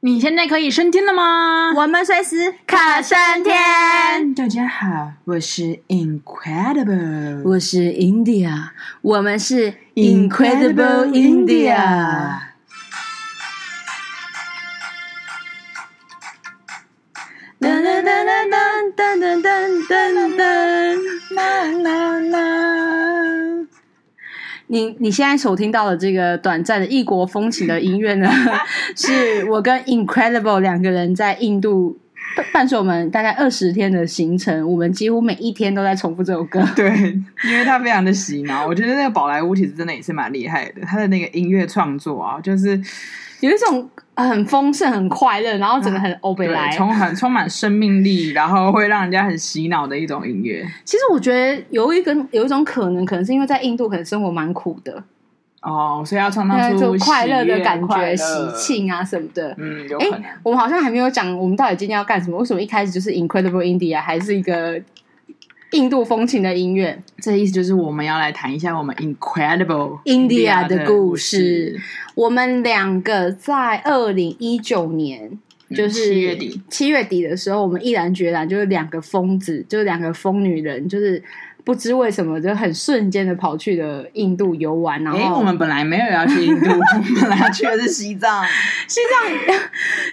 你现在可以升天了吗？我们随时可升天。大家好，我是 Incredible，我是 India，我们是 Incredible India。你你现在所听到的这个短暂的异国风情的音乐呢，是我跟 Incredible 两个人在印度伴随我们大概二十天的行程，我们几乎每一天都在重复这首歌。对，因为它非常的洗脑。我觉得那个宝莱坞其实真的也是蛮厉害的，他的那个音乐创作啊，就是有一种很丰盛、很快乐，然后整个很欧北来，充很充满生命力，然后会让人家很洗脑的一种音乐。其实我觉得有一个有一种可能，可能是因为在印度可能生活蛮苦的哦，所以要创造出快乐的感觉、喜庆啊什么的。嗯，有可能。我们好像还没有讲，我们到底今天要干什么？为什么一开始就是 Incredible India，还是一个印度风情的音乐？这意思就是我们要来谈一下我们 Incredible India 的故事。我们两个在二零一九年，就是七月底，七月底的时候，我们毅然决然就是两个疯子，就是两个疯女人，就是。不知为什么就很瞬间的跑去了印度游玩，然后、欸、我们本来没有要去印度，我们本来要去的是西藏。西藏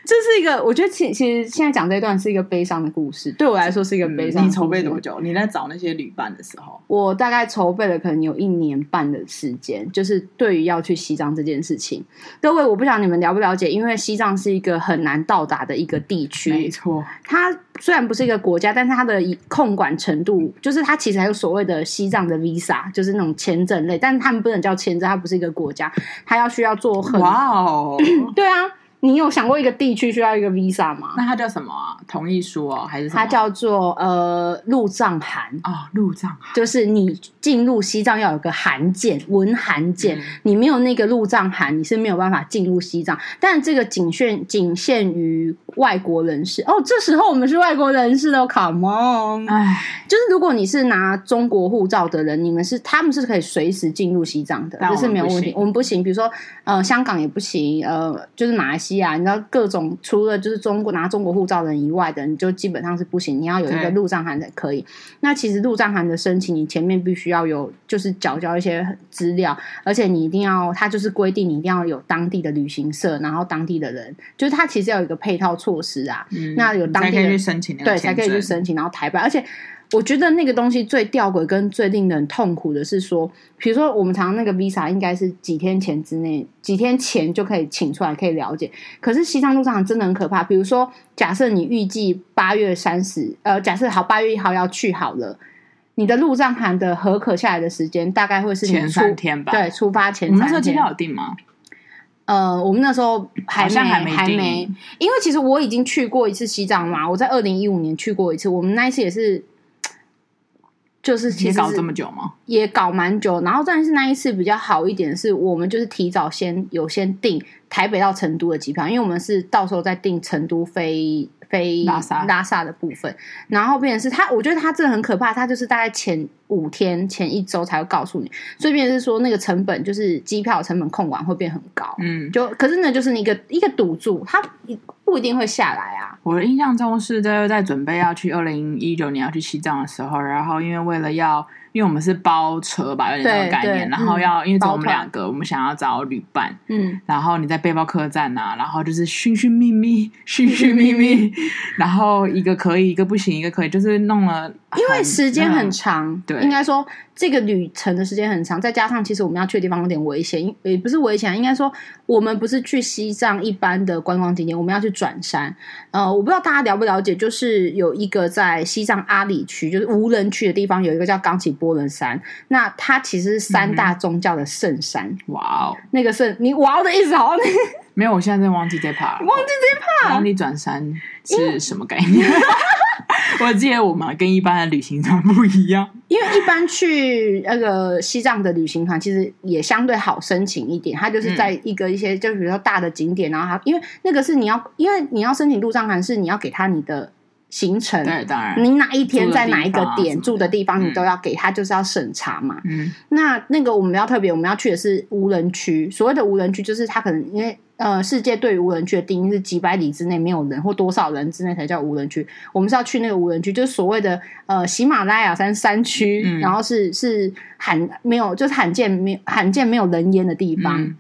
这是一个，我觉得其其实现在讲这一段是一个悲伤的故事，对我来说是一个悲伤、嗯。你筹备多久？你在找那些旅伴的时候，我大概筹备了可能有一年半的时间，就是对于要去西藏这件事情。各位，我不晓得你们了不了解，因为西藏是一个很难到达的一个地区，没错，它。虽然不是一个国家，但是它的控管程度，就是它其实还有所谓的西藏的 visa，就是那种签证类，但是他们不能叫签证，它不是一个国家，它要需要做很哇哦，对啊。你有想过一个地区需要一个 visa 吗？那它叫什么啊？同意书哦，还是什么？它叫做呃入藏函啊，入藏函就是你进入西藏要有个函件，文函件，嗯、你没有那个入藏函，你是没有办法进入西藏。但这个仅限仅限于外国人士哦。这时候我们是外国人士哦，Come on！哎，就是如果你是拿中国护照的人，你们是他们是可以随时进入西藏的，这是没有问题。我们不行，比如说呃香港也不行，呃就是马来西亚。你知道各种除了就是中国拿中国护照的人以外的，你就基本上是不行。你要有一个入藏函才可以。那其实入藏函的申请，你前面必须要有就是缴交一些资料，而且你一定要，它就是规定你一定要有当地的旅行社，然后当地的人，就是它其实要有一个配套措施啊。嗯、那有当地的去申请，对，才可以去申请，然后台办，而且。我觉得那个东西最吊诡跟最令人痛苦的是说，比如说我们常常那个 visa 应该是几天前之内，几天前就可以请出来可以了解。可是西藏入藏真的很可怕。比如说，假设你预计八月三十，呃，假设好八月一号要去好了，你的入藏函的核可下来的时间大概会是前三天吧？对，出发前三天。我们那时候机票有订吗？呃，我们那时候还没还没，还没，因为其实我已经去过一次西藏嘛，我在二零一五年去过一次，我们那一次也是。就是其实搞这么久吗？也搞蛮久，然后但是那一次比较好一点，是我们就是提早先有先订台北到成都的机票，因为我们是到时候再订成都飞飞拉萨拉萨的部分，然后变成是他，我觉得他真的很可怕，他就是大概前五天前一周才会告诉你，所以变成是说那个成本就是机票成本控管会变很高，嗯，就可是呢就是一个一个赌注，他不一定会下来啊。我的印象中是在在准备要去二零一九年要去西藏的时候，然后因为为了要。因为我们是包车吧，有点这个概念。然后要、嗯、因为只有我们两个，我们想要找旅伴。嗯，然后你在背包客栈呐、啊，然后就是寻寻觅觅，寻寻觅觅，然后一个可以，一个不行，一个可以，就是弄了。因为时间很长，嗯、对，应该说这个旅程的时间很长，再加上其实我们要去的地方有点危险，也不是危险，应该说我们不是去西藏一般的观光景点，我们要去转山。呃，我不知道大家了不了解，就是有一个在西藏阿里区，就是无人区的地方，有一个叫冈奇波伦山，那它其实是三大宗教的圣山。嗯、哇哦，那个圣，你哇哦的意思好像 没有，我现在在忘记这 part，忘记这 part，忘记转山是什么概念？我记得我们跟一般的旅行团不一样，因为一般去那个西藏的旅行团其实也相对好申请一点，它就是在一个一些，就比如说大的景点，然后它因为那个是你要，因为你要申请入藏函是你要给他你的行程，对，当然，你哪一天在哪一个点住的地方，你都要给他，就是要审查嘛。嗯，那那个我们要特别，我们要去的是无人区，所谓的无人区就是他可能因为。呃，世界对于无人区的定义是几百里之内没有人，或多少人之内才叫无人区。我们是要去那个无人区，就是所谓的呃喜马拉雅山山区，嗯、然后是是罕没有，就是罕见没罕见没有人烟的地方。嗯、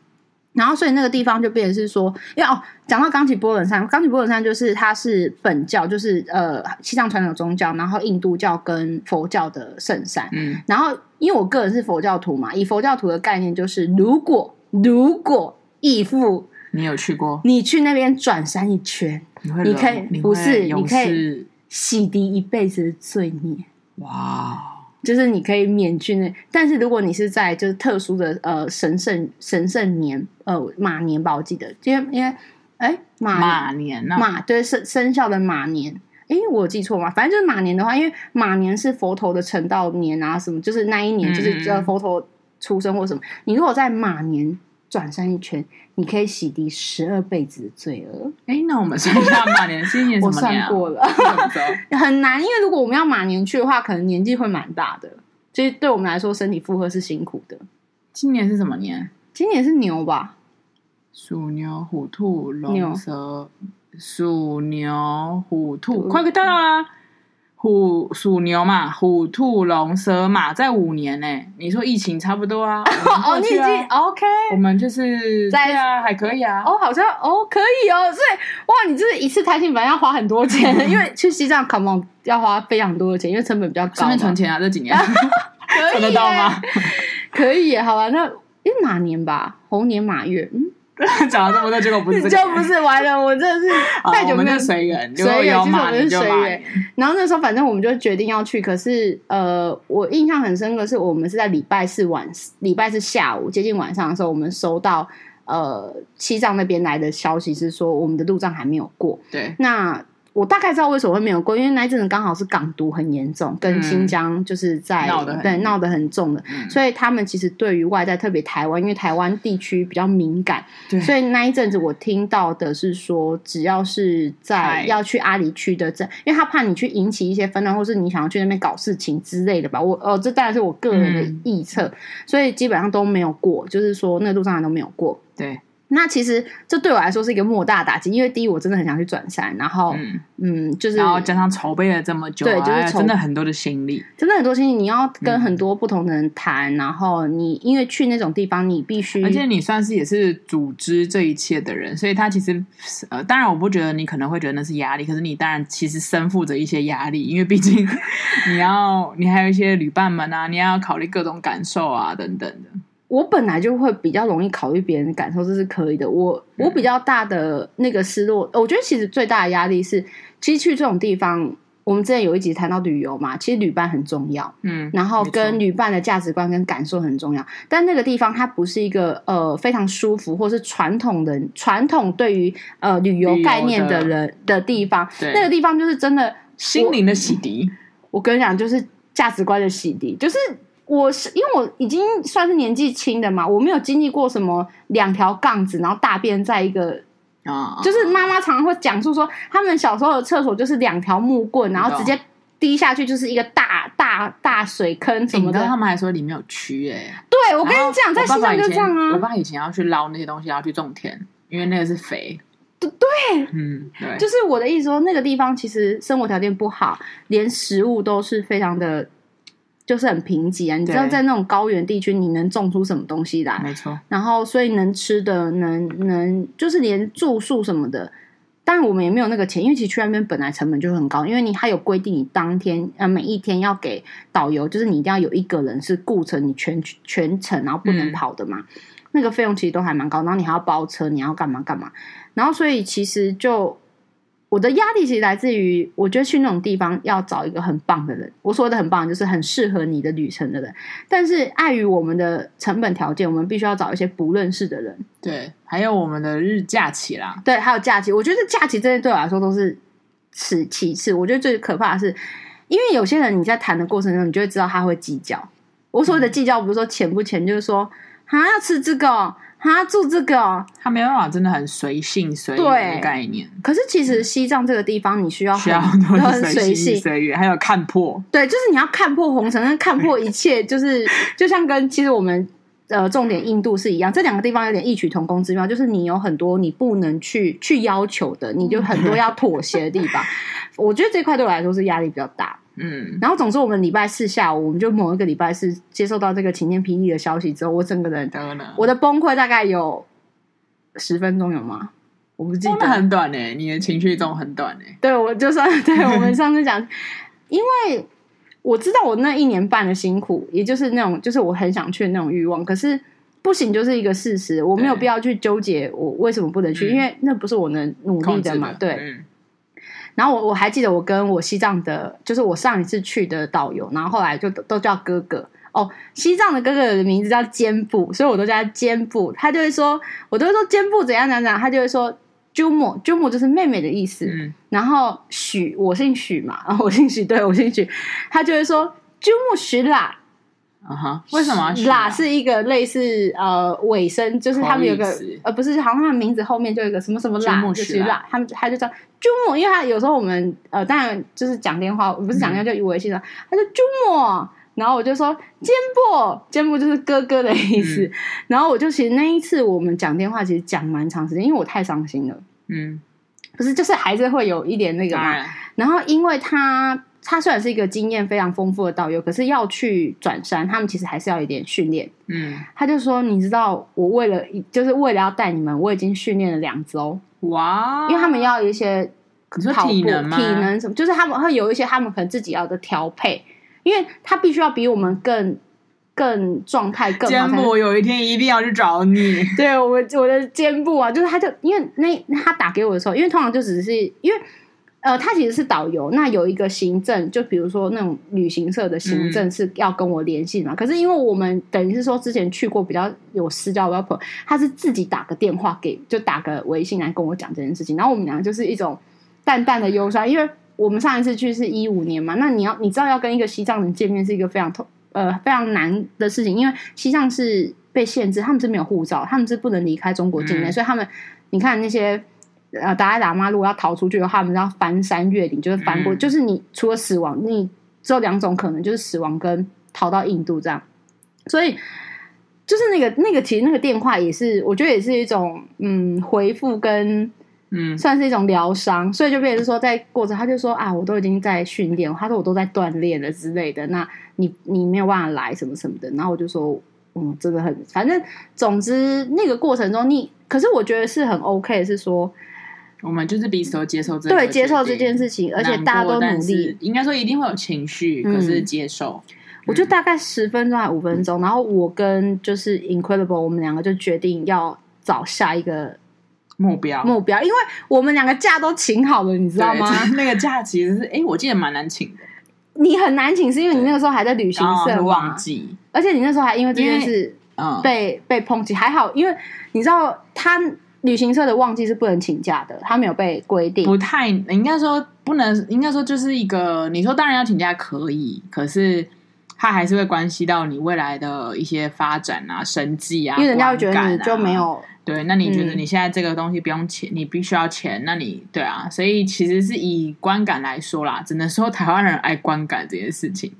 然后所以那个地方就变成是说，因为哦，讲到冈崎波伦山，冈崎波伦山就是它是本教，就是呃西藏传统宗教，然后印度教跟佛教的圣山。嗯，然后因为我个人是佛教徒嘛，以佛教徒的概念就是，如果如果义父。你有去过？你去那边转山一圈，你，你可以不是？你可以洗涤一辈子的罪孽。哇！就是你可以免去那，但是如果你是在就是特殊的呃神圣神圣年呃马年吧，我记得，因为因为哎马马年呢、啊、马对生生肖的马年，哎我有记错吗？反正就是马年的话，因为马年是佛陀的成道年啊，什么就是那一年就是叫佛陀出生或什么，嗯、你如果在马年。转身一圈，你可以洗涤十二辈子的罪恶。哎，那我们算一下马年，今年？我算过了，很难，因为如果我们要马年去的话，可能年纪会蛮大的，所以对我们来说，身体负荷是辛苦的。今年是什么年？今年是牛吧？鼠、牛、虎、兔、龙、蛇。鼠、牛、虎、兔，兔快快到啦！虎鼠牛嘛，虎兔龙蛇马在五年呢。你说疫情差不多啊？啊哦，你已经 OK，我们就是在啊，还可以啊。哦，好像哦，可以哦。所以哇，你就是一次探亲，反正要花很多钱，因为去西藏 come on 要花非常多的钱，因为成本比较高。顺便存钱啊，这几年 存得到吗？可以，好吧。那因为马年吧，猴年马月，嗯。讲了这么多，结果不是就不是完了。我真的是太久没有随缘，随缘，其实我们是随缘。然后那时候，反正我们就决定要去。可是，呃，我印象很深刻，是我们是在礼拜四晚，礼拜四下午接近晚上的时候，我们收到呃西藏那边来的消息，是说我们的路障还没有过。对，那。我大概知道为什么会没有过，因为那一阵子刚好是港独很严重，跟新疆就是在对闹得很重的，嗯、所以他们其实对于外在特别台湾，因为台湾地区比较敏感，所以那一阵子我听到的是说，只要是在要去阿里区的，在因为他怕你去引起一些纷乱，或是你想要去那边搞事情之类的吧。我哦，这当然是我个人的臆测，嗯、所以基本上都没有过，就是说那个路上都没有过，对。那其实这对我来说是一个莫大打击，因为第一我真的很想去转山，然后嗯，嗯，就是然后加上筹备了这么久，对，就是真的很多的心力，真的很多心力。你要跟很多不同的人谈，嗯、然后你因为去那种地方，你必须，而且你算是也是组织这一切的人，所以他其实呃，当然我不觉得你可能会觉得那是压力，可是你当然其实身负着一些压力，因为毕竟 你要你还有一些旅伴们啊，你要考虑各种感受啊等等的。我本来就会比较容易考虑别人的感受，这是可以的。我我比较大的那个失落，我觉得其实最大的压力是，其实去这种地方，我们之前有一集谈到旅游嘛，其实旅伴很重要，嗯，然后跟旅伴的价值观跟感受很重要。但那个地方它不是一个呃非常舒服，或是传统的传统对于呃旅游概念的人的，的地方，那个地方就是真的心灵的洗涤。我跟你讲，就是价值观的洗涤，就是。我是因为我已经算是年纪轻的嘛，我没有经历过什么两条杠子，然后大便在一个啊，就是妈妈常常会讲述说，他们小时候的厕所就是两条木棍，然后直接滴下去就是一个大大大水坑什么的。他们还说里面有蛆哎、欸，对，我跟你讲，在西藏就这样啊。我爸以前要去捞那些东西，要去种田，因为那个是肥。对对，嗯，对，就是我的意思说，那个地方其实生活条件不好，连食物都是非常的。就是很贫瘠啊！你知道，在那种高原地区，你能种出什么东西来？没错。然后，所以能吃的，能能，就是连住宿什么的，当然我们也没有那个钱，因为其实去那边本来成本就很高，因为你还有规定，你当天呃每一天要给导游，就是你一定要有一个人是顾着你全全程，然后不能跑的嘛。嗯、那个费用其实都还蛮高，然后你还要包车，你要干嘛干嘛，然后所以其实就。我的压力其实来自于，我觉得去那种地方要找一个很棒的人。我说的很棒，就是很适合你的旅程的人。但是碍于我们的成本条件，我们必须要找一些不认识的人。对，还有我们的日假期啦。对，还有假期。我觉得假期这些对我来说都是此其次。我觉得最可怕的是，因为有些人你在谈的过程中，你就会知道他会计较。我所谓的计较，不是说钱不钱，就是说，啊，要吃这个。他住这个、哦，他没办法，真的很随性随缘的概念。可是其实西藏这个地方，你需要需要很多随性随缘，还有看破。对，就是你要看破红尘，看破一切，就是 就像跟其实我们呃，重点印度是一样，这两个地方有点异曲同工之妙，就是你有很多你不能去去要求的，你就很多要妥协的地方。我觉得这块对我来说是压力比较大。嗯，然后总之我们礼拜四下午，我们就某一个礼拜四接受到这个晴天霹雳的消息之后，我整个人，我的崩溃大概有十分钟有吗？我不记得，很短呢，你的情绪中很短呢。对，我就算对我们 上次讲，因为。我知道我那一年半的辛苦，也就是那种，就是我很想去的那种欲望，可是不行，就是一个事实，我没有必要去纠结我为什么不能去，因为那不是我能努力的嘛。对。嗯、然后我我还记得我跟我西藏的，就是我上一次去的导游，然后后来就都叫哥哥哦。西藏的哥哥的名字叫肩部，所以我都叫他肩部。他就会说，我都会说肩部怎样怎样怎样，他就会说。珠穆，珠穆就是妹妹的意思。嗯、然后许，我姓许嘛，然 后我姓许，对我姓许，他就会说珠穆许啦。啊哈，为什么啦是一个类似呃尾声，就是他们有个呃不是，好像他们名字后面就有一个什么什么啦，就是啦，他们他就叫珠穆，因为他有时候我们呃当然就是讲电话，不是讲电话就以为是说，他说珠穆。然后我就说肩部，肩部就是哥哥的意思。嗯、然后我就其实那一次我们讲电话，其实讲蛮长时间，因为我太伤心了。嗯，不是，就是还是会有一点那个嘛。然，然后因为他他虽然是一个经验非常丰富的导游，可是要去转山，他们其实还是要一点训练。嗯，他就说，你知道，我为了就是为了要带你们，我已经训练了两周。哇！因为他们要有一些跑步体能，体能什么，就是他们会有一些他们可能自己要的调配。因为他必须要比我们更更状态更好。肩部有一天一定要去找你。对，我我的肩部啊，就是他就因为那他打给我的时候，因为通常就只是因为呃，他其实是导游，那有一个行政，就比如说那种旅行社的行政是要跟我联系嘛。嗯、可是因为我们等于是说之前去过比较有私交的朋友，他是自己打个电话给，就打个微信来跟我讲这件事情。然后我们两个就是一种淡淡的忧伤，因为。我们上一次去是一五年嘛，那你要你知道要跟一个西藏人见面是一个非常痛呃非常难的事情，因为西藏是被限制，他们是没有护照，他们是不能离开中国境内，嗯、所以他们你看那些呃达赖喇嘛如果要逃出去的话，我们要翻山越岭，就是翻过，嗯、就是你除了死亡，你只有两种可能，就是死亡跟逃到印度这样，所以就是那个那个其实那个电话也是，我觉得也是一种嗯回复跟。嗯，算是一种疗伤，所以就变成说，在过程他就说啊，我都已经在训练，他说我都在锻炼了之类的。那你你没有办法来什么什么的，然后我就说，嗯，真的很，反正总之那个过程中你，你可是我觉得是很 OK，是说我们就是彼此都接受这对接受这件事情，而且大家都努力，应该说一定会有情绪，可是接受。嗯，我就大概十分钟还五分钟，然后我跟就是 Incredible，我们两个就决定要找下一个。目标目标，因为我们两个假都请好了，你知道吗？那个假其实是，哎，我记得蛮难请的。你很难请，是因为你那个时候还在旅行社忘记，而且你那时候还因为这件事被被抨击。还好，因为你知道，他旅行社的旺季是不能请假的，他没有被规定。不太应该说不能，应该说就是一个，你说当然要请假可以，可是他还是会关系到你未来的一些发展啊、生计啊，因为人家会觉得你就没有。对，那你觉得你现在这个东西不用钱，嗯、你必须要钱，那你对啊，所以其实是以观感来说啦，只能说台湾人爱观感这件事情。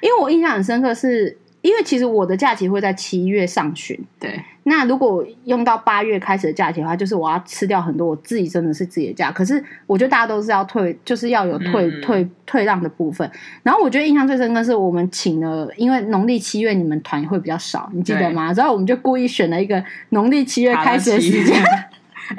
因为我印象很深刻是，是因为其实我的假期会在七月上旬，对。那如果用到八月开始的假期的话，就是我要吃掉很多我自己真的是自己的假。可是我觉得大家都是要退，就是要有退、嗯、退退让的部分。然后我觉得印象最深刻是我们请了，因为农历七月你们团会比较少，你记得吗？然后我们就故意选了一个农历七月开始的时间。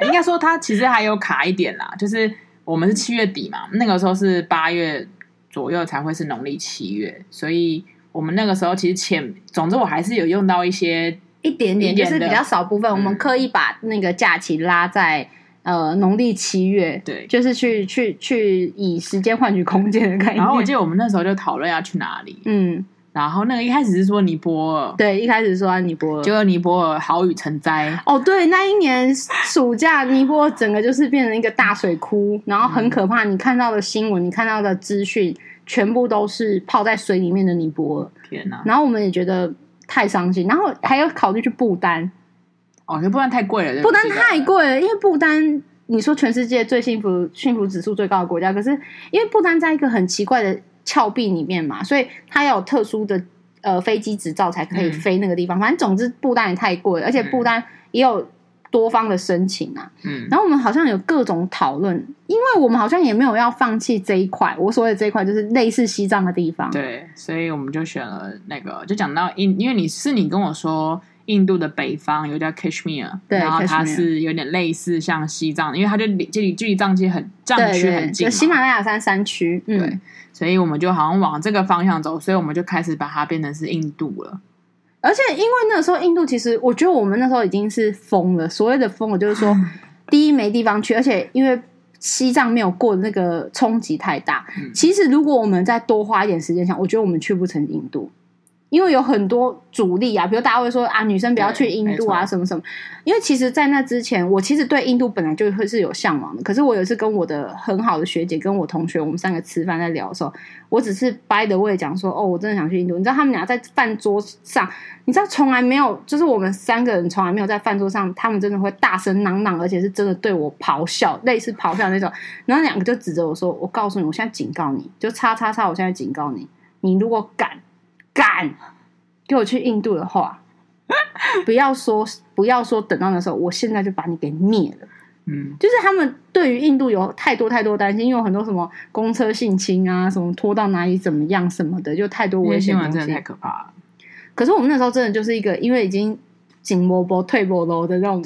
应该说它其实还有卡一点啦，就是我们是七月底嘛，那个时候是八月左右才会是农历七月，所以我们那个时候其实前，总之我还是有用到一些。一点点，就是比较少部分。我们刻意把那个假期拉在呃农历七月，对，就是去去去以时间换取空间的概念。然后我记得我们那时候就讨论要去哪里，嗯，然后那个一开始是说尼泊尔，对，一开始说尼泊尔，结果尼泊尔好雨成灾。哦，对，那一年暑假尼泊尔整个就是变成一个大水窟，然后很可怕。你看到的新闻，你看到的资讯，全部都是泡在水里面的尼泊尔。天哪！然后我们也觉得。太伤心，然后还要考虑去不丹。哦，那不丹太贵了。不丹太贵了，因为不丹，你说全世界最幸福、幸福指数最高的国家，可是因为不丹在一个很奇怪的峭壁里面嘛，所以它要有特殊的呃飞机执照才可以飞那个地方。嗯、反正总之，不丹也太贵了，而且不丹也有多方的申请啊。嗯，然后我们好像有各种讨论，因为我们好像也没有要放弃这一块。我所谓的这一块就是类似西藏的地方。对，所以我们就选了那个，就讲到印，因为你是你跟我说。印度的北方有叫 Kashmir，对然后它是有点类似像西藏，因为它就离这里距离藏区很藏区很近，喜马拉雅山山区，对，嗯、所以我们就好像往这个方向走，所以我们就开始把它变成是印度了。而且因为那个时候印度其实，我觉得我们那时候已经是疯了，所谓的疯了就是说，第一没地方去，而且因为西藏没有过那个冲击太大。嗯、其实如果我们再多花一点时间想，我觉得我们去不成印度。因为有很多阻力啊，比如大家会说啊，女生不要去印度啊，什么什么。因为其实，在那之前，我其实对印度本来就会是有向往的。可是，我有一次跟我的很好的学姐跟我同学，我们三个吃饭在聊的时候，我只是 by the way 讲说，哦，我真的想去印度。你知道，他们俩在饭桌上，你知道，从来没有，就是我们三个人从来没有在饭桌上，他们真的会大声嚷嚷，而且是真的对我咆哮，类似咆哮那种。然后两个就指着我说：“我告诉你，我现在警告你，就叉叉叉，我现在警告你，你如果敢。”敢给我去印度的话，不要说不要说等到那时候，我现在就把你给灭了。嗯，就是他们对于印度有太多太多担心，因为很多什么公车性侵啊，什么拖到哪里怎么样什么的，就太多危险东西，真的太可怕了。可是我们那时候真的就是一个，因为已经紧波波退波楼的那种。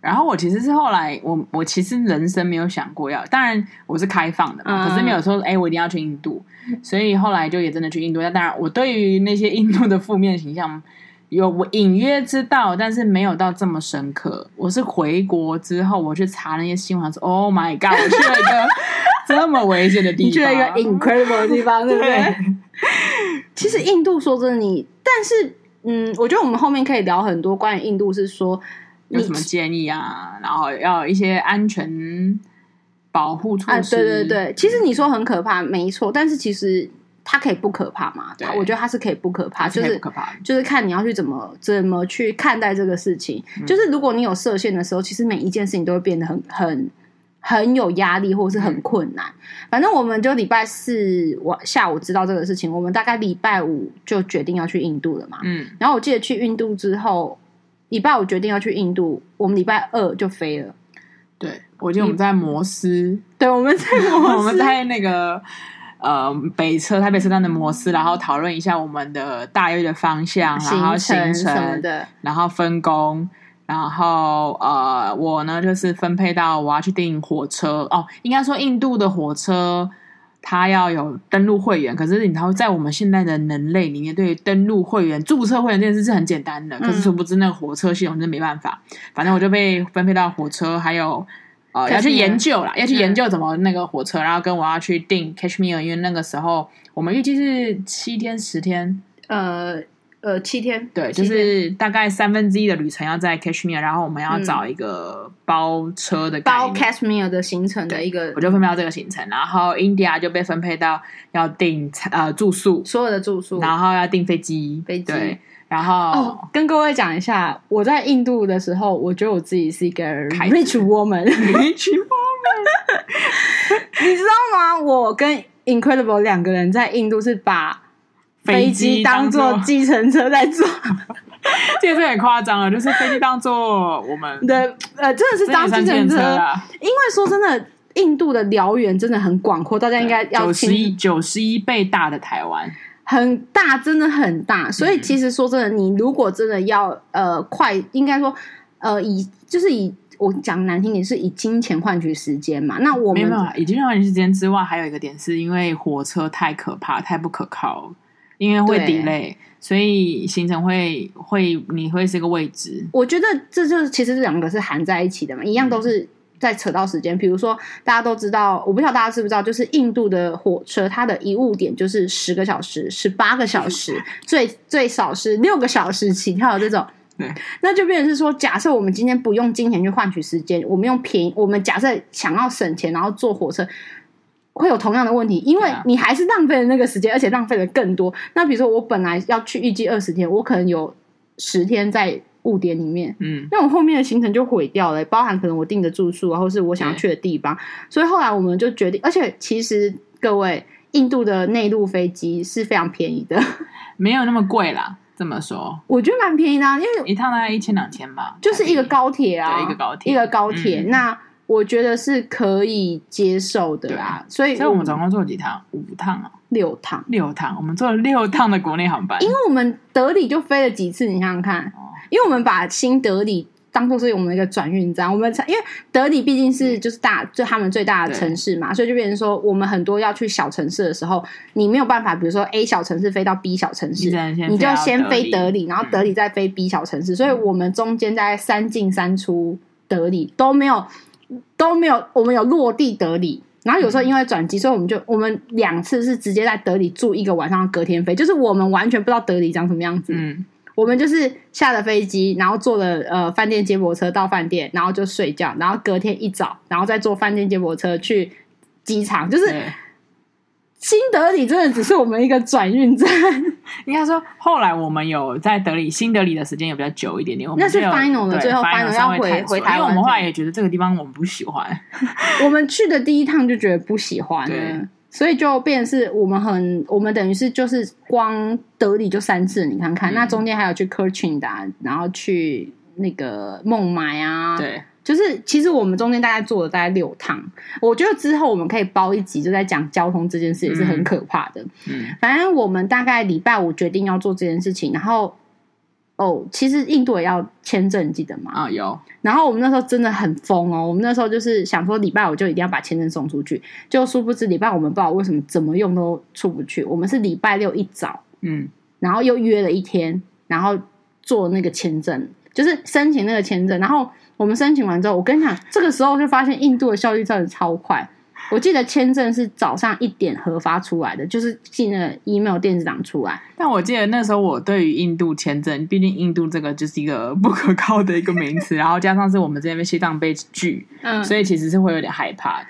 对。然后我其实是后来，我我其实人生没有想过要，当然我是开放的嘛，嗯、可是没有说，哎，我一定要去印度。所以后来就也真的去印度。那当然，我对于那些印度的负面形象有我隐约知道，但是没有到这么深刻。我是回国之后，我去查那些新闻，说，Oh my God，我去了一个 这么危险的地方，去了一个 incredible 的地方，对不对？对其实印度说真的你，你但是嗯，我觉得我们后面可以聊很多关于印度，是说。有什么建议啊？然后要一些安全保护措施。啊，对对对，其实你说很可怕，没错。但是其实它可以不可怕嘛？对，我觉得它是可以不可怕，就是可怕，就是看你要去怎么怎么去看待这个事情。嗯、就是如果你有设限的时候，其实每一件事情都会变得很很很有压力，或者是很困难。嗯、反正我们就礼拜四我下午知道这个事情，我们大概礼拜五就决定要去印度了嘛。嗯，然后我记得去印度之后。礼拜五决定要去印度，我们礼拜二就飞了。对，我记得我们在摩斯，对，我们在摩斯，我们在那个呃北车台北车站的摩斯，然后讨论一下我们的大约的方向，然后行程什么的，然后分工，然后呃我呢就是分配到我要去订火车哦，应该说印度的火车。他要有登录会员，可是你知道，在我们现在的人类里面，对于登录会员、注册会员这件事是很简单的。可是殊不知，那个火车系统真的没办法。嗯、反正我就被分配到火车，还有呃要去研究啦，要去研究怎么那个火车，然后跟我要去订 Cashmere，因为那个时候我们预计是七天十天，呃。呃，七天，对，就是大概三分之一的旅程要在 Kashmir，然后我们要找一个包车的包 Kashmir 的行程的一个，我就分配到这个行程，然后 India 就被分配到要订呃住宿，所有的住宿，然后要订飞机，飞机，对，然后、哦、跟各位讲一下，我在印度的时候，我觉得我自己是一个 rich woman，rich woman，你知道吗？我跟 Incredible 两个人在印度是把。飞机当做计程车在坐，这个是很夸张了。就是飞机当做我们的呃，真的是当计程车。因为说真的，印度的辽源真的很广阔，大家应该要九十一九十一倍大的台湾，很大，真的很大。所以其实说真的，你如果真的要呃快，应该说呃以就是以我讲难听点，是以金钱换取时间嘛。那我们没有以金钱换取时间之外，还有一个点是因为火车太可怕，太不可靠。因为会 delay，所以行程会会你会是一个未知。我觉得这就是其实这两个是含在一起的嘛，一样都是在扯到时间。嗯、比如说大家都知道，我不晓得大家知不知道，就是印度的火车，它的移误点就是十个小时、十八个小时，最最少是六个小时起跳的这种。对，那就变成是说，假设我们今天不用金钱去换取时间，我们用便宜，我们假设想要省钱，然后坐火车。会有同样的问题，因为你还是浪费了那个时间，而且浪费了更多。那比如说，我本来要去预计二十天，我可能有十天在误点里面，嗯，那我后面的行程就毁掉了，包含可能我订的住宿啊，或是我想要去的地方。所以后来我们就决定，而且其实各位印度的内陆飞机是非常便宜的，没有那么贵啦。这么说，我觉得蛮便宜的，啊，因为一趟大概一千两千吧，就是一个高铁啊，对，一个高铁，一个高铁。嗯、那我觉得是可以接受的啦。所以，所以我们总共坐了几趟？五趟啊，六趟，六趟。我们坐了六趟的国内航班，因为我们德里就飞了几次，你想想看，哦、因为我们把新德里。当做是我们的一个转运站，我们因为德里毕竟是就是大，就他们最大的城市嘛，所以就变成说，我们很多要去小城市的时候，你没有办法，比如说 A 小城市飞到 B 小城市，你，你就先飞德里，然后德里再飞 B 小城市，嗯、所以我们中间大概三进三出德里都没有都没有，我们有落地德里，然后有时候因为转机，所以我们就我们两次是直接在德里住一个晚上，隔天飞，就是我们完全不知道德里长什么样子。嗯。我们就是下了飞机，然后坐了呃饭店接驳车到饭店，然后就睡觉，然后隔天一早，然后再坐饭店接驳车去机场。就是新德里真的只是我们一个转运站。应该说，后来我们有在德里新德里的时间也比较久一点点。我们那是 final 的，最后 final 要回回台湾。因为我们后来也觉得这个地方我们不喜欢。我们去的第一趟就觉得不喜欢。对。所以就变成是我们很，我们等于是就是光德里就三次，你看看，嗯、那中间还有去 Cochin 的，然后去那个孟买啊，对，就是其实我们中间大概做了大概六趟。我觉得之后我们可以包一集，就在讲交通这件事也是很可怕的。嗯，反正我们大概礼拜五决定要做这件事情，然后。哦，oh, 其实印度也要签证，记得吗？啊，有。然后我们那时候真的很疯哦，我们那时候就是想说礼拜五就一定要把签证送出去，就殊不知礼拜五我们不知道为什么怎么用都出不去。我们是礼拜六一早，嗯，然后又约了一天，然后做那个签证，就是申请那个签证。然后我们申请完之后，我跟你讲，这个时候就发现印度的效率真的超快。我记得签证是早上一点核发出来的，就是进了 email 电子档出来。但我记得那时候我对于印度签证，毕竟印度这个就是一个不可靠的一个名词，然后加上是我们这边西藏被拒，嗯，所以其实是会有点害怕的。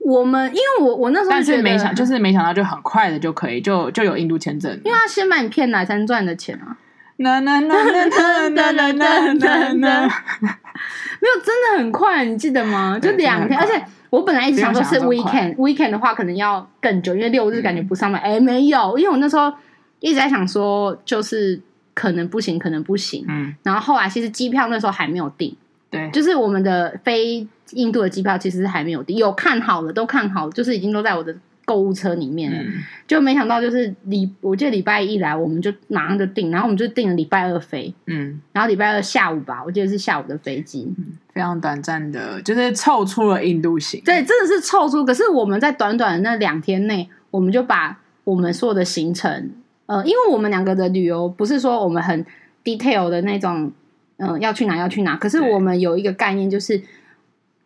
我们因为我我那时候但是没想就是没想到就很快的就可以就就有印度签证，因为他先把你骗来才能赚的钱啊。那那那那 那那那那那，没有真的很快，你记得吗？就两天，而且。我本来一直想说是 weekend，weekend 的话可能要更久，因为六日感觉不上班。哎、嗯，没有，因为我那时候一直在想说，就是可能不行，可能不行。嗯，然后后来其实机票那时候还没有订，对，就是我们的飞印度的机票其实是还没有订，有看好了，都看好了，就是已经都在我的。购物车里面，嗯、就没想到就是礼，我记得礼拜一来，我们就马上就订，然后我们就订了礼拜二飞，嗯，然后礼拜二下午吧，我记得是下午的飞机，嗯，非常短暂的，就是凑出了印度行，对，真的是凑出。可是我们在短短的那两天内，我们就把我们所有的行程，呃，因为我们两个的旅游不是说我们很 detail 的那种，嗯、呃，要去哪要去哪，可是我们有一个概念，就是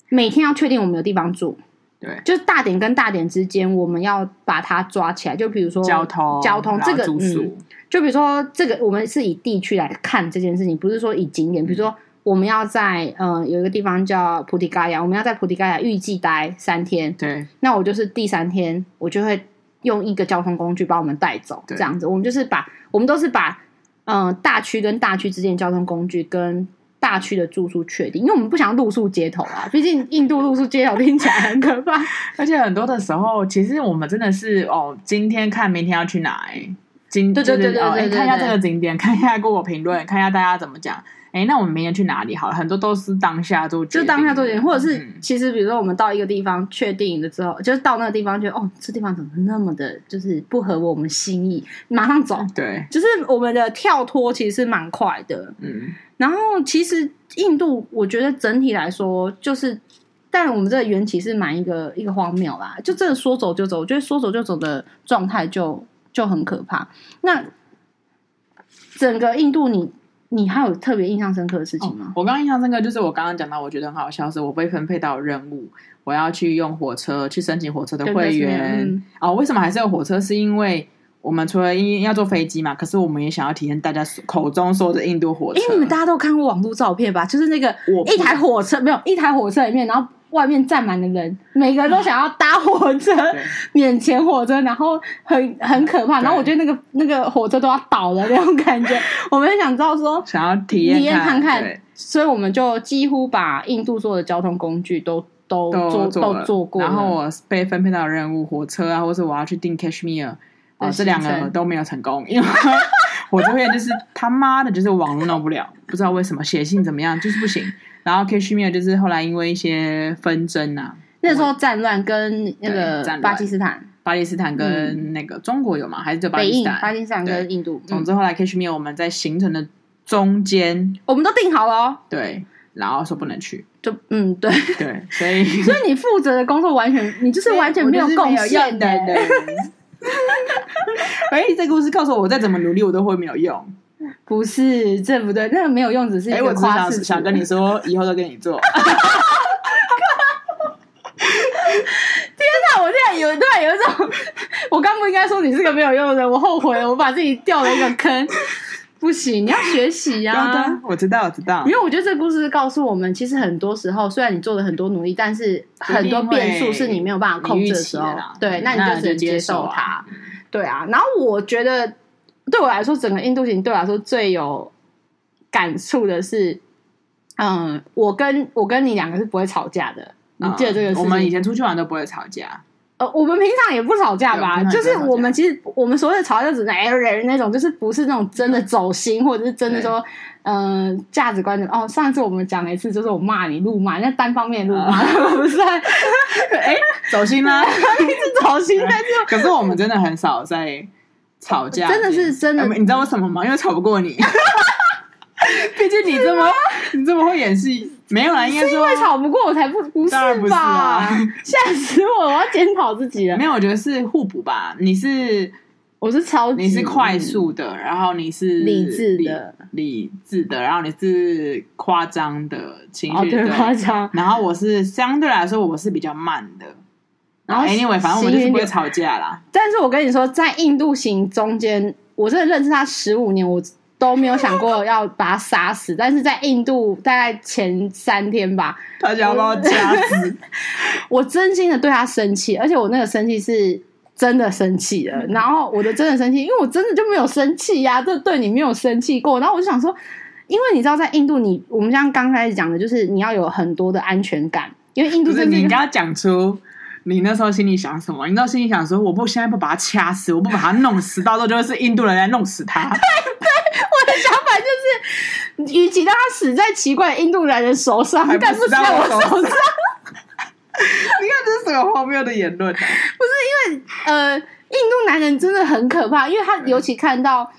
每天要确定我们有地方住。对，就是大点跟大点之间，我们要把它抓起来。就比如说交通，交通这个，嗯，就比如说这个，我们是以地区来看这件事情，不是说以景点。比如说，我们要在呃有一个地方叫菩提伽亚，我们要在菩提伽亚预计待三天。对，那我就是第三天，我就会用一个交通工具把我们带走，这样子。我们就是把，我们都是把，嗯、呃，大区跟大区之间的交通工具跟。大区的住宿确定，因为我们不想要露宿街头啊。毕竟印度露宿街头听起来很可怕，而且很多的时候，其实我们真的是哦，今天看明天要去哪？哎，今对对对对对，看一下这个景点，看一下 Google 评论，看一下大家怎么讲。哎，那我们明天去哪里？好了，很多都是当下做决定，就当下做决定，或者是、嗯、其实比如说我们到一个地方确定了之后，就是到那个地方觉得哦，这地方怎么那么的，就是不合我们心意，马上走。对，就是我们的跳脱其实是蛮快的。嗯，然后其实印度，我觉得整体来说就是，但我们这个缘起是蛮一个一个荒谬啦，就真的说走就走，我觉得说走就走的状态就就很可怕。那整个印度你。你还有特别印象深刻的事情吗？哦、我刚刚印象深刻就是我刚刚讲到，我觉得很好笑，是我被分配到任务，我要去用火车去申请火车的会员。嗯、哦，为什么还是有火车？是因为我们除了因要坐飞机嘛，可是我们也想要体验大家口中说的印度火车。因为你们大家都看过网络照片吧？就是那个一台火车，没有一台火车里面，然后。外面站满了人，每个人都想要搭火车，免钱火车，然后很很可怕。然后我觉得那个那个火车都要倒了那种感觉。我们想知道说，想要体验体验看看，所以我们就几乎把印度所有的交通工具都都做都做过。然后我被分配到任务，火车啊，或是我要去订 Cashmere，哦，这两个都没有成功，因为火车票就是 他妈的，就是网络弄不了，不知道为什么写信怎么样，就是不行。然后 Cashmere 就是后来因为一些纷争啊，那时候战乱跟那个巴基斯坦。巴基斯坦跟那个中国有吗？还是就巴基斯坦？巴基斯坦跟印度。总之后来 Kashmir 我们在行程的中间，我们都定好了哦。对，然后说不能去，就嗯，对对，所以 所以你负责的工作完全，你就是完全没有贡献的。哎，这个故事告诉我，我再怎么努力，我都会没有用。不是，这不对，那个没有用，只是哎、欸，我只。想跟你说，以后都给你做。我现在有对有一种，我刚不应该说你是个没有用的人，我后悔，我把自己掉了一个坑。不行，你要学习呀、啊！我知道，我知道。因为我觉得这个故事告诉我们，其实很多时候，虽然你做了很多努力，但是很多变数是你没有办法控制的时候，对，那你就只能接受它。对啊，然后我觉得对我来说，整个印度行对我来说最有感触的是，嗯，我跟我跟你两个是不会吵架的。你记得这个事情、嗯？我们以前出去玩都不会吵架。呃，我们平常也不吵架吧？就是我们其实我们所谓的吵架，只是哎人那种，就是不是那种真的走心，或者是真的说，嗯，价、呃、值观的。哦，上一次我们讲了一次，就是我骂你怒骂，那单方面怒骂，不是？哎，走心吗？一直走心在这。可是我们真的很少在吵架，真的是真的。你知道为什么吗？因为吵不过你。毕竟你这么你这么会演戏，没有啦，应该说因为吵不过我才不不是吧？吓死我！我要检讨自己了。没有，我觉得是互补吧。你是我是超级，你是快速的，然后你是理智的，理智的，然后你是夸张的情绪，对夸张。然后我是相对来说我是比较慢的。然后 anyway，反正我们就是不会吵架啦。但是我跟你说，在印度行中间，我真的认识他十五年，我。都没有想过要把他杀死，但是在印度大概前三天吧，他想要把我掐死。我 真心的对他生气，而且我那个生气是真的生气了。然后我的真的生气，因为我真的就没有生气呀，这对你没有生气过。然后我就想说，因为你知道，在印度你，你我们像刚开始讲的，就是你要有很多的安全感，因为印度是你刚刚讲出。你那时候心里想什么？你知道心里想说，我不现在不把他掐死，我不把他弄死，到时候就会是印度人来弄死他。的想法就是，与其让他死在奇怪的印度男人手上，还不死在我手上。你看这是什么荒谬的言论啊？不是因为呃，印度男人真的很可怕，因为他尤其看到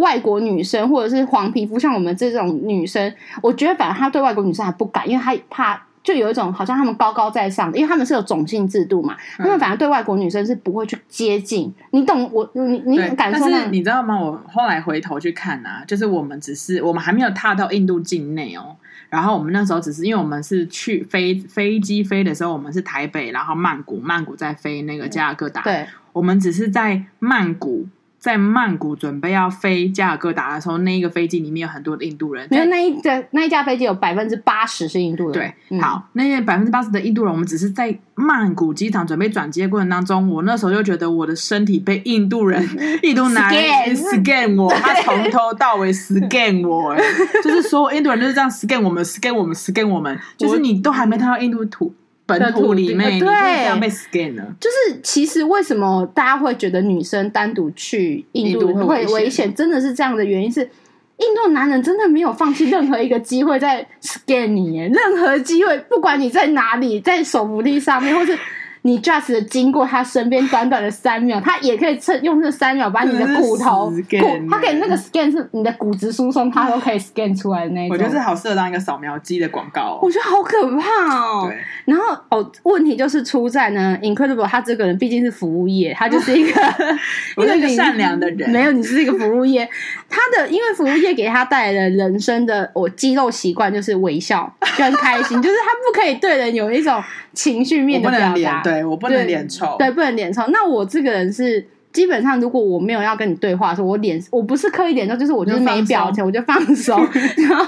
外国女生或者是黄皮肤，像我们这种女生，我觉得反正他对外国女生还不敢，因为他怕。就有一种好像他们高高在上的，因为他们是有种姓制度嘛，他们反而对外国女生是不会去接近。你懂我？你你感受？但是你知道吗？我后来回头去看啊，就是我们只是我们还没有踏到印度境内哦。然后我们那时候只是因为我们是去飞飞机飞的时候，我们是台北，然后曼谷，曼谷再飞那个加尔各答。对，我们只是在曼谷。在曼谷准备要飞加尔各答的时候，那一个飞机里面有很多的印度人。没有那一架那一架飞机有百分之八十是印度人。对，嗯、好，那百分之八十的印度人，我们只是在曼谷机场准备转机的过程当中，我那时候就觉得我的身体被印度人、印度男人 scan 我，他从头到尾 scan 我，就是所有印度人就是这样 scan 我们，scan 我们，scan 我们，就是你都还没看到印度土。本土里面，对，这样被 scan 了。就是其实为什么大家会觉得女生单独去印度会危险？真的是这样的原因是，印度男人真的没有放弃任何一个机会在 scan 你，任何机会，不管你在哪里，在手扶梯上面，或是。你 just 经过他身边短短的三秒，他也可以趁用这三秒把你的骨头骨，他可以那个 scan 是你的骨质疏松，他都可以 scan 出来的那种。我觉得这好适合当一个扫描机的广告哦。我觉得好可怕哦。对。然后哦，问题就是出在呢，Incredible 他这个人毕竟是服务业，他就是一个 一个善良的人。没有，你是一个服务业。他的因为服务业给他带来的人生的我肌肉习惯就是微笑 跟开心，就是他不可以对人有一种情绪面的表达。对，我不能脸臭，对，不能脸臭。那我这个人是基本上，如果我没有要跟你对话的时候，我脸我不是刻意脸臭，就是我就是没表情，我就放松。然后，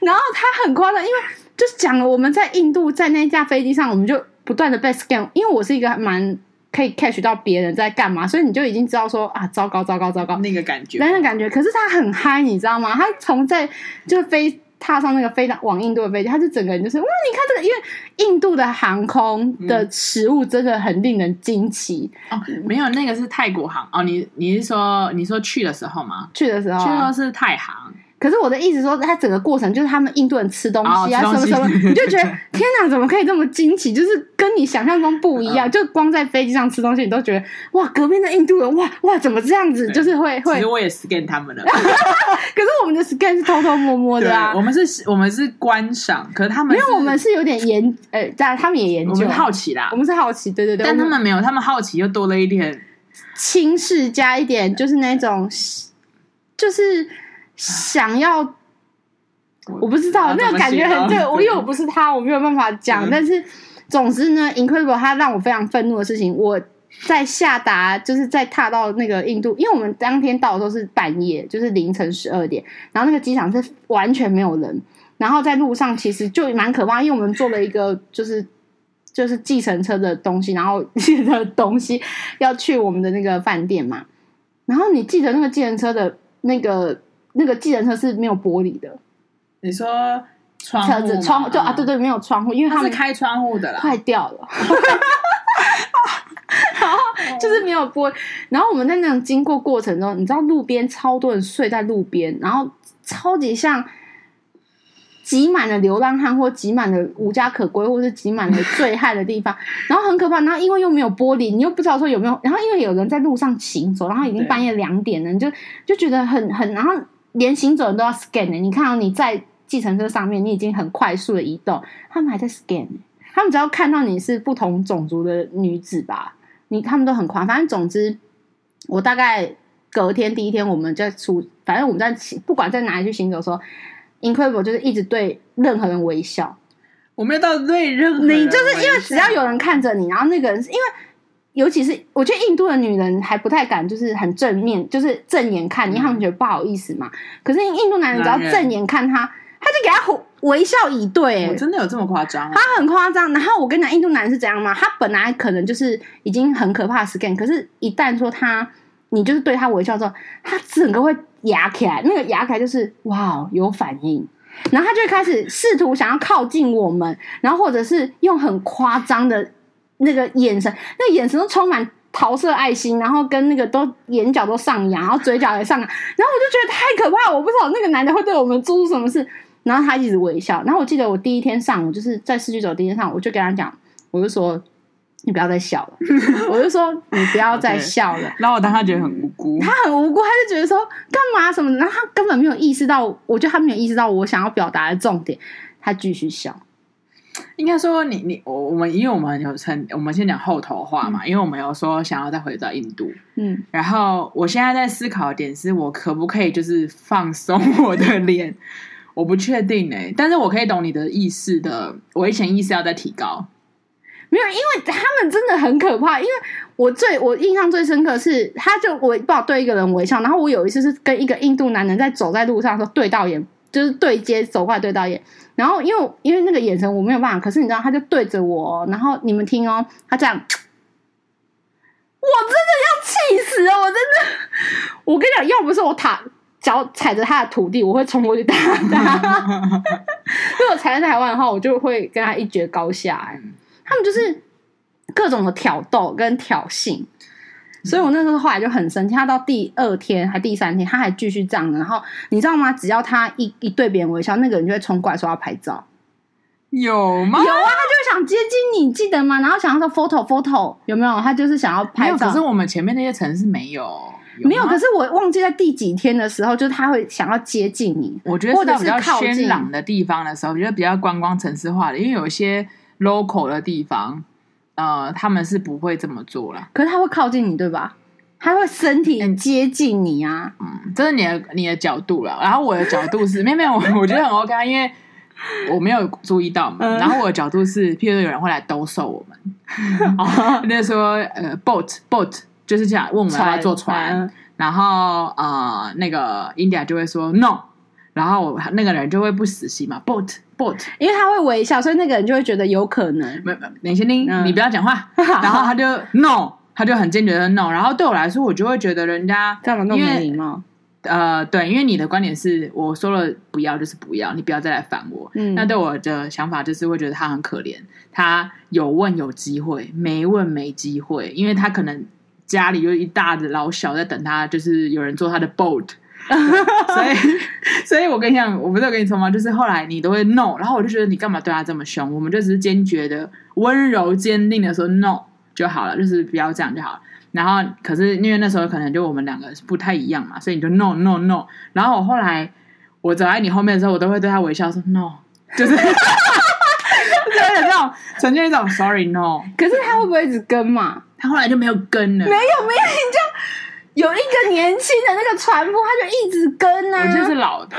然后他很夸张，因为就是讲了我们在印度在那架飞机上，我们就不断的被 scan，因为我是一个蛮可以 catch 到别人在干嘛，所以你就已经知道说啊，糟糕，糟糕，糟糕，那个感觉，那个感觉。可是他很嗨，你知道吗？他从在就是飞。踏上那个飞往印度的飞机，他就整个人就是哇，你看这个，因为印度的航空的食物真的很令人惊奇、嗯、哦。没有，那个是泰国航哦。你你是说你说去的时候吗？去的时候、啊，去的时候是泰航。可是我的意思说，它整个过程就是他们印度人吃东西啊，什么什么，你就觉得天哪，怎么可以这么惊奇？就是跟你想象中不一样。就光在飞机上吃东西，你都觉得哇，隔壁的印度人哇哇，怎么这样子？就是会会。其实我也 scan 他们了，可是我们的 scan 是偷偷摸摸的啊。我们是，我们是观赏，可是他们没有，我们是有点研，呃，在他们也研究，我们好奇啦，我们是好奇，对对对，但他们没有，他们好奇又多了一点轻视加一点，就是那种，就是想要。我不知道那个感觉很对，我因为我不是他，我没有办法讲。但是总之呢，Incredible 他让我非常愤怒的事情，我在下达就是在踏到那个印度，因为我们当天到的时候是半夜，就是凌晨十二点，然后那个机场是完全没有人，然后在路上其实就蛮可怕，因为我们坐了一个就是就是计程车的东西，然后计程车的东西要去我们的那个饭店嘛，然后你记得那个计程车的那个那个计程车是没有玻璃的。你说窗车子窗就啊，对对，没有窗户，因为他们是开窗户的啦，坏掉了。然 后就是没有玻，然后我们在那种经过过程中，你知道路边超多人睡在路边，然后超级像挤满了流浪汉，或挤满了无家可归，或是挤满了醉 汉的地方，然后很可怕。然后因为又没有玻璃，你又不知道说有没有，然后因为有人在路上行走，然后已经半夜两点了，你就就觉得很很，然后连行走人都要 scan 的，你看到你在。计程车上面，你已经很快速的移动，他们还在 scan，他们只要看到你是不同种族的女子吧，你他们都很狂。反正总之，我大概隔天第一天，我们在出，反正我们在不管在哪里去行走的时候，Incredible 就是一直对任何人微笑。我没有到对任何人，你就是因为只要有人看着你，然后那个人是因为，尤其是我觉得印度的女人还不太敢，就是很正面，就是正眼看你，因为他们觉得不好意思嘛。可是印度男人只要正眼看他。他就给他微笑以对，欸，真的有这么夸张？他很夸张。然后我跟你讲，印度男人是怎样吗？他本来可能就是已经很可怕的 scan，可是一旦说他，你就是对他微笑之后，他整个会压起来，那个牙起来就是哇，有反应。然后他就会开始试图想要靠近我们，然后或者是用很夸张的那个眼神，那个眼神都充满桃色爱心，然后跟那个都眼角都上扬，然后嘴角也上扬，然后我就觉得太可怕，我不知道那个男的会对我们做出什么事。然后他一直微笑，然后我记得我第一天上午就是在市区走第一天上午，我就跟他讲，我就说你不要再笑了，我就说你不要再笑了。然后我当他觉得很无辜，他很无辜，他就觉得说干嘛什么的，然后他根本没有意识到，我觉得他没有意识到我想要表达的重点，他继续笑。应该说你你我我们因为我们有成我们先讲后头话嘛，嗯、因为我们有说想要再回到印度，嗯，然后我现在在思考的点是我可不可以就是放松我的 脸。我不确定哎、欸，但是我可以懂你的意识的危险意识要再提高。没有，因为他们真的很可怕。因为我最我印象最深刻是，他就我不知道对一个人微笑，然后我有一次是跟一个印度男人在走在路上的时候对到眼，就是对接走过来对到眼，然后因为因为那个眼神我没有办法，可是你知道他就对着我，然后你们听哦，他这样，我真的要气死了，我真的，我跟你讲，要不是我塔。脚踩着他的土地，我会冲过去打他。如果踩在台湾的话，我就会跟他一决高下。哎，他们就是各种的挑逗跟挑衅，所以我那时候后来就很生气。他到第二天还第三天，他还继续这样。然后你知道吗？只要他一一对别人微笑，那个人就会冲过来说要拍照。有吗？有啊，他就会想接近你，记得吗？然后想要说 photo photo，有没有？他就是想要拍照。可是我们前面那些城市没有。有没有，可是我忘记在第几天的时候，就是他会想要接近你。我觉得是比较喧嚷的地方的时候，我觉得比较观光城市化的，因为有一些 local 的地方，呃，他们是不会这么做了。可是他会靠近你，对吧？他会身体接近你啊。嗯，这是你的你的角度了。然后我的角度是，没有没有，我我觉得很 OK，因为我没有注意到嘛。嗯、然后我的角度是，譬如说有人会来兜售我们，那时候呃，boat boat。就是这样问我们要坐船，船然后呃，那个 India 就会说 no，然后那个人就会不死心嘛，boat boat，因为他会微笑，所以那个人就会觉得有可能。没没，你先听，嗯、你不要讲话。然后他就 no，他就很坚决的 no。然后对我来说，我就会觉得人家干嘛那么没礼貌？呃，对，因为你的观点是我说了不要就是不要，你不要再来烦我。嗯，那对我的想法就是会觉得他很可怜，他有问有机会，没问没机会，因为他可能家里有一大的老小在等他，就是有人做他的 boat。所以，所以我跟你讲，我不是有跟你说吗？就是后来你都会 no，然后我就觉得你干嘛对他这么凶？我们就只是坚决的、温柔、坚定的说 no 就好了，就是不要这样就好了。然后，可是因为那时候可能就我们两个不太一样嘛，所以你就 no no no。然后我后来我走在你后面的时候，我都会对他微笑说 no，就是就有点那种呈现一种 sorry no。可是他会不会一直跟嘛？他后来就没有跟了，没有没有，你就。有一个年轻的那个船夫，他就一直跟呢、啊。我就是老的。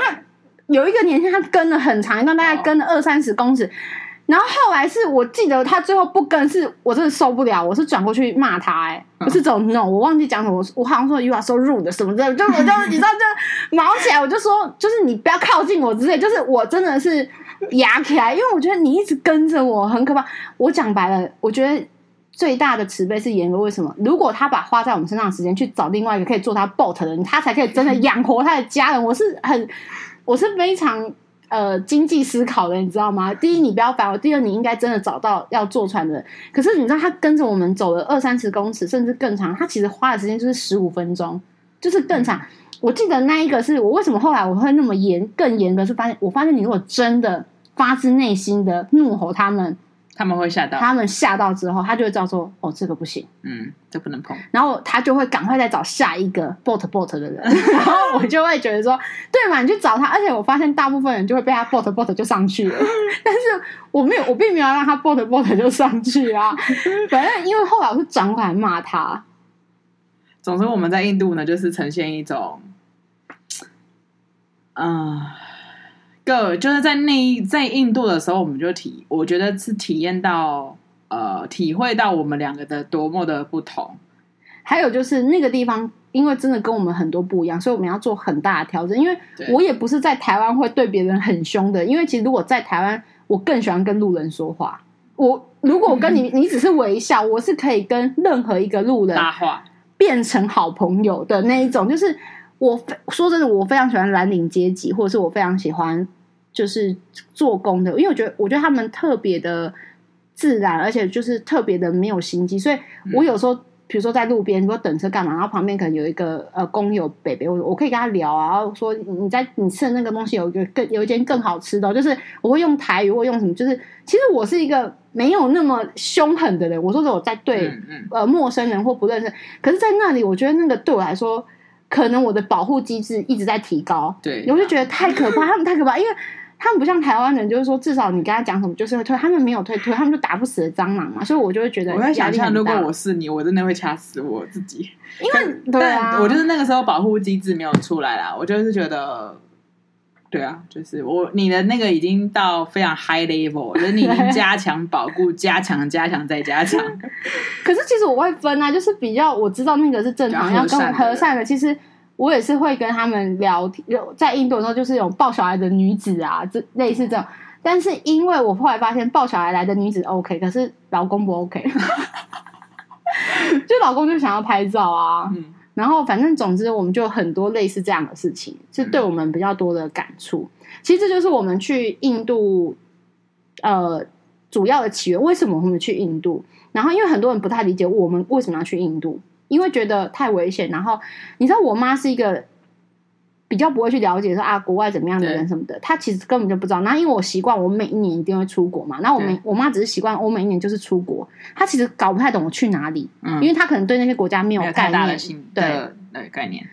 有一个年轻，他跟了很长一段，大概跟了二三十公尺。然后后来是我记得他最后不跟，是我真的受不了，我是转过去骂他、欸，哎、嗯，不是走 no，我忘记讲什么，我好像说 you are so rude 什么的，就我就你知道就毛起来，我就说就是你不要靠近我之类，就是我真的是压起来，因为我觉得你一直跟着我很可怕。我讲白了，我觉得。最大的慈悲是严格，为什么？如果他把花在我们身上的时间去找另外一个可以做他 boat 的人，他才可以真的养活他的家人。我是很，我是非常呃经济思考的，你知道吗？第一，你不要烦我；第二，你应该真的找到要坐船的人。可是你知道，他跟着我们走了二三十公尺，甚至更长，他其实花的时间就是十五分钟，就是更长。我记得那一个是我为什么后来我会那么严，更严格是发现，我发现你如果真的发自内心的怒吼他们。他们会吓到，他们吓到之后，他就会知道说：“哦，这个不行，嗯，这不能碰。”然后他就会赶快再找下一个 boat boat 的人，然后我就会觉得说：“对嘛，你去找他。”而且我发现大部分人就会被他 boat boat 就上去了，但是我没有，我并没有让他 boat boat 就上去啊。反正因为后来我是转过来骂他。总之，我们在印度呢，就是呈现一种，嗯、呃。个就是在那在印度的时候，我们就体，我觉得是体验到呃，体会到我们两个的多么的不同。还有就是那个地方，因为真的跟我们很多不一样，所以我们要做很大的调整。因为我也不是在台湾会对别人很凶的，因为其实如果在台湾，我更喜欢跟路人说话。我如果我跟你，你只是微笑，我是可以跟任何一个路人搭话变成好朋友的那一种，就是。我说真的，我非常喜欢蓝领阶级，或者是我非常喜欢就是做工的，因为我觉得我觉得他们特别的自然，而且就是特别的没有心机。所以我有时候，比如说在路边，如果等车干嘛，然后旁边可能有一个呃工友北北，我我可以跟他聊啊，然后说你在你吃的那个东西有一个更有一间更好吃的，就是我会用台语，或用什么，就是其实我是一个没有那么凶狠的人。我说是我在对呃陌生人或不认识，可是在那里，我觉得那个对我来说。可能我的保护机制一直在提高，对，我就觉得太可怕，他们太可怕，因为他们不像台湾人，就是说至少你跟他讲什么就是会退，他们没有退退，他们就打不死的蟑螂嘛，所以我就会觉得。我在想象，如果我是你，我真的会掐死我自己，因为对啊，我就是那个时候保护机制没有出来啦，我就是觉得，对啊，就是我你的那个已经到非常 high level，就是你已经加强保固，加强加强再加强。可是其实我会分啊，就是比较我知道那个是正常要跟我和善的，其实。我也是会跟他们聊天，有在印度的时候，就是有抱小孩的女子啊，这类似这种。但是因为我后来发现，抱小孩来的女子 OK，可是老公不 OK，就老公就想要拍照啊。嗯、然后反正总之，我们就很多类似这样的事情，是对我们比较多的感触。嗯、其实这就是我们去印度呃主要的起源。为什么我们去印度？然后因为很多人不太理解我们为什么要去印度。因为觉得太危险，然后你知道，我妈是一个比较不会去了解说啊国外怎么样的人什么的，他其实根本就不知道。那因为我习惯，我每一年一定会出国嘛。那我每我妈只是习惯，我每一年就是出国，她其实搞不太懂我去哪里，嗯，因为她可能对那些国家没有概念，对对概念。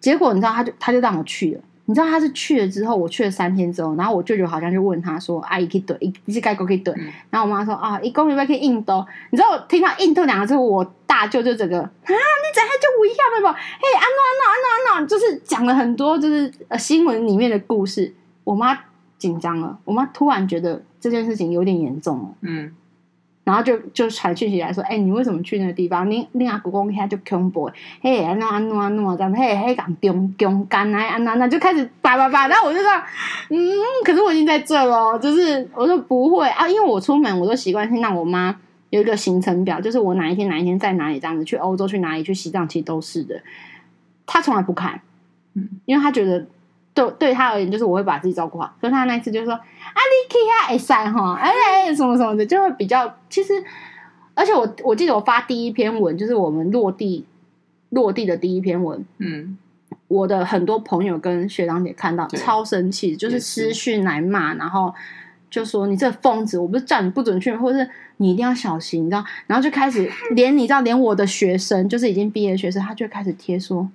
结果你知道，她就她就让我去了。你知道他是去了之后，我去了三天之后，然后我舅舅好像就问他说：“阿姨可以怼，一是该可以怼。”然后我妈说：“啊，一公里外可以印度。”你知道我听到“印度”两个字，我大舅就整个啊，你怎还就不一样了吧？嘿，安诺安诺安诺安诺，就是讲了很多就是呃新闻里面的故事。我妈紧张了，我妈突然觉得这件事情有点严重了。嗯。然后就就传讯息来说，哎，你为什么去那个地方？你你阿公公他就恐怖，嘿，安诺安诺安诺这样，嘿嘿，讲中中干来安那那就开始叭叭叭。然后我就说，嗯，可是我已经在这了，就是我说不会啊，因为我出门我都习惯性让我妈有一个行程表，就是我哪一天哪一天在哪里这样子去欧洲去哪里去西藏，其实都是的。她从来不看，嗯，因为他觉得对对他而言，就是我会把自己照顾好。所以他那一次就说：“啊，你可以啊，哎塞哈，哎哎什么什么的，就会比较。其实，而且我我记得我发第一篇文，就是我们落地落地的第一篇文，嗯，我的很多朋友跟学长姐看到超生气，就是私讯来骂，然后。就说你这疯子，我不是叫你不准去，或者是你一定要小心，你知道？然后就开始连你知道，连我的学生，就是已经毕业的学生，他就开始贴说：“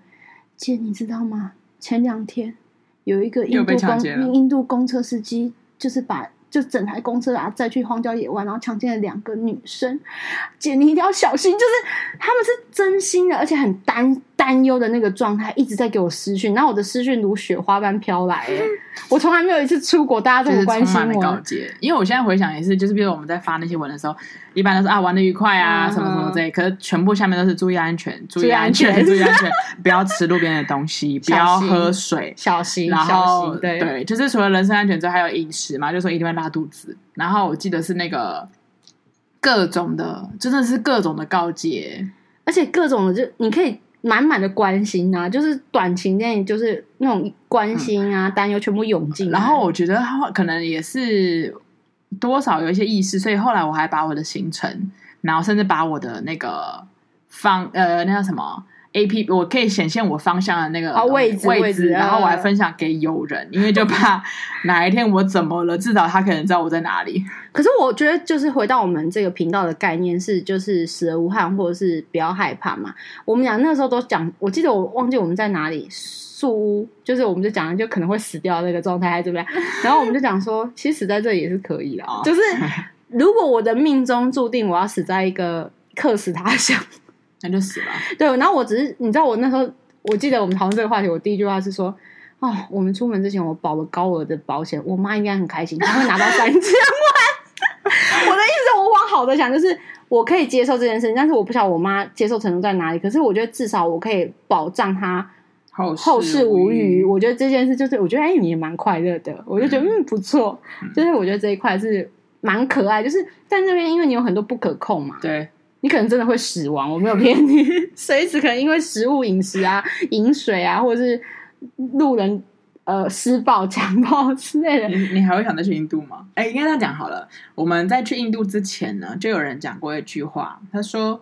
姐，你知道吗？前两天有一个印度公印度公车司机，就是把。”就整台公车啊，载去荒郊野外，然后强奸了两个女生。姐，你一定要小心，就是他们是真心的，而且很单担忧的那个状态，一直在给我私讯。然后我的私讯如雪花般飘来，我从来没有一次出国，大家这么关心我。告诫，因为我现在回想也是，就是比如我们在发那些文的时候，一般都是啊玩的愉快啊，嗯、什么什么之类，可是全部下面都是 注意安全，注意安全，注意安全，不要吃路边的东西，不要喝水，小心，然后小心对对，就是除了人身安全之外，还有饮食嘛，就说一定会。拉肚子，然后我记得是那个各种的，真的是各种的告诫，而且各种的就你可以满满的关心啊，就是短期内就是那种关心啊、担忧、嗯、全部涌进。然后我觉得他可能也是多少有一些意识，所以后来我还把我的行程，然后甚至把我的那个方呃那叫什么。A P P 我可以显现我方向的那个位置，位置，然后我还分享给友人，因为就怕哪一天我怎么了，至少他可能知道我在哪里。可是我觉得，就是回到我们这个频道的概念是，就是死而无憾，或者是不要害怕嘛。我们俩那时候都讲，我记得我忘记我们在哪里，树屋，就是我们就讲就可能会死掉那个状态，还是怎么样？然后我们就讲说，其实死在这里也是可以的，就是如果我的命中注定我要死在一个客死他乡。那就死了。对，然后我只是，你知道，我那时候我记得我们讨论这个话题，我第一句话是说：“哦，我们出门之前我保了高额的保险，我妈应该很开心，她会拿到三千万。”我的意思，我往好的想，就是我可以接受这件事情，但是我不晓得我妈接受程度在哪里。可是我觉得至少我可以保障她后后事无虞。我觉得这件事就是，我觉得哎，你也蛮快乐的，我就觉得嗯不错，就是我觉得这一块是蛮可爱，就是在那边，因为你有很多不可控嘛，对。你可能真的会死亡，我没有骗你，随时可能因为食物、饮食啊、饮水啊，或者是路人呃施暴、强暴之类的。你你还会想再去印度吗？哎，应该这样讲好了。我们在去印度之前呢，就有人讲过一句话，他说：“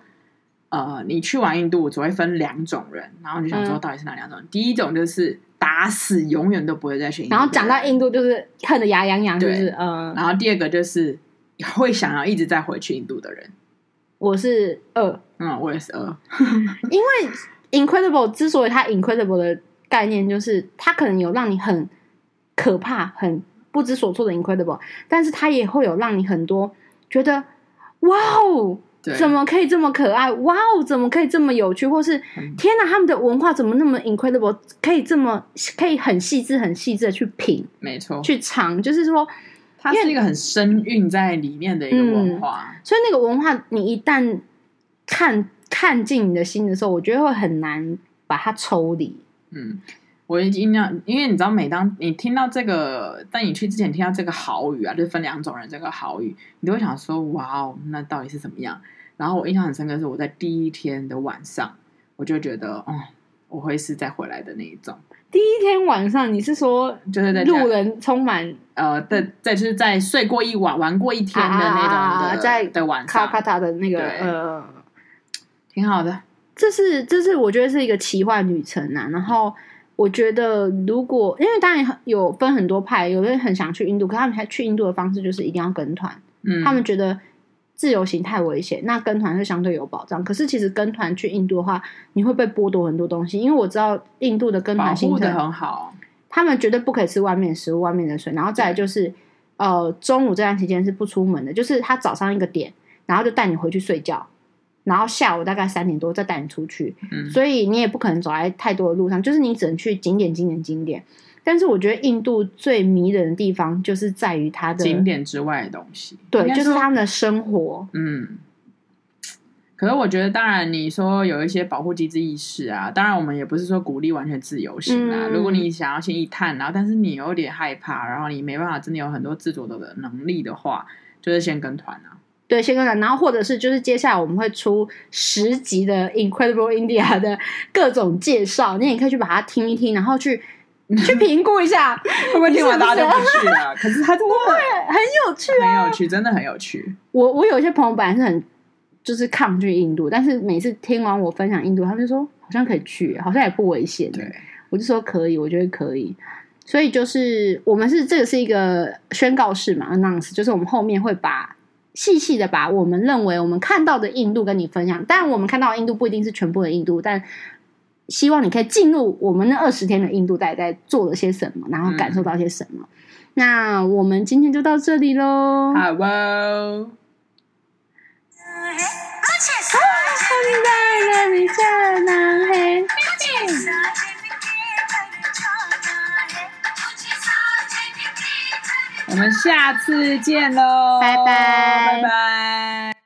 呃，你去完印度只会分两种人。”然后你就想说，到底是哪两种？嗯、第一种就是打死永远都不会再去印度。然后讲到印度，就是恨得牙痒痒，就是嗯。然后第二个就是会想要一直再回去印度的人。我是二，嗯，我也是二，因为 incredible 之所以它 incredible 的概念就是它可能有让你很可怕、很不知所措的 incredible，但是它也会有让你很多觉得哇哦，怎么可以这么可爱？哇哦，怎么可以这么有趣？或是天哪，他们的文化怎么那么 incredible？可以这么可以很细致、很细致的去品，没错，去尝，就是说。它是一个很深蕴在里面的一个文化，嗯，所以那个文化，你一旦看看进你的心的时候，我觉得会很难把它抽离。嗯，我尽量，因为你知道，每当你听到这个，在你去之前听到这个豪语啊，就是分两种人，这个豪语，你都会想说，哇哦，那到底是怎么样？然后我印象很深刻的是，我在第一天的晚上，我就觉得，哦，我会是再回来的那一种。第一天晚上，你是说就是在路人充满呃，在在就是在睡过一晚、玩过一天的那种在的晚上，卡卡塔的那个呃，挺好的。这是这是我觉得是一个奇幻旅程啊。然后我觉得，如果因为当然有分很多派，有的人很想去印度，可他们还去印度的方式就是一定要跟团，嗯，他们觉得。自由行太危险，那跟团是相对有保障。可是其实跟团去印度的话，你会被剥夺很多东西，因为我知道印度的跟团行程很好，他们绝对不可以吃外面的食物、外面的水，然后再来就是，呃，中午这段期间是不出门的，就是他早上一个点，然后就带你回去睡觉，然后下午大概三点多再带你出去，嗯，所以你也不可能走在太多的路上，就是你只能去景点、景点、景点。但是我觉得印度最迷人的地方就是在于它的景点之外的东西，对，就是他们的生活。嗯，可是我觉得，当然你说有一些保护机制意识啊，当然我们也不是说鼓励完全自由行啊。嗯、如果你想要先一探，然后但是你有点害怕，然后你没办法真的有很多自主的能力的话，就是先跟团啊。对，先跟团，然后或者是就是接下来我们会出十集的 Incredible India 的各种介绍，你也可以去把它听一听，然后去 去评估一下，会不会听完大家就不去了？可是他真的很有趣，很有趣，真的很有趣。我我有一些朋友本来是很就是抗拒印度，但是每次听完我分享印度，他们就说好像可以去，好像也不危险。对，我就说可以，我觉得可以。所以就是我们是这个是一个宣告式嘛，announce，就是我们后面会把。细细的把我们认为我们看到的印度跟你分享，当然我们看到的印度不一定是全部的印度，但希望你可以进入我们那二十天的印度，在在做了些什么，然后感受到些什么。嗯、那我们今天就到这里喽，好哦。我们下次见喽，拜拜，拜拜。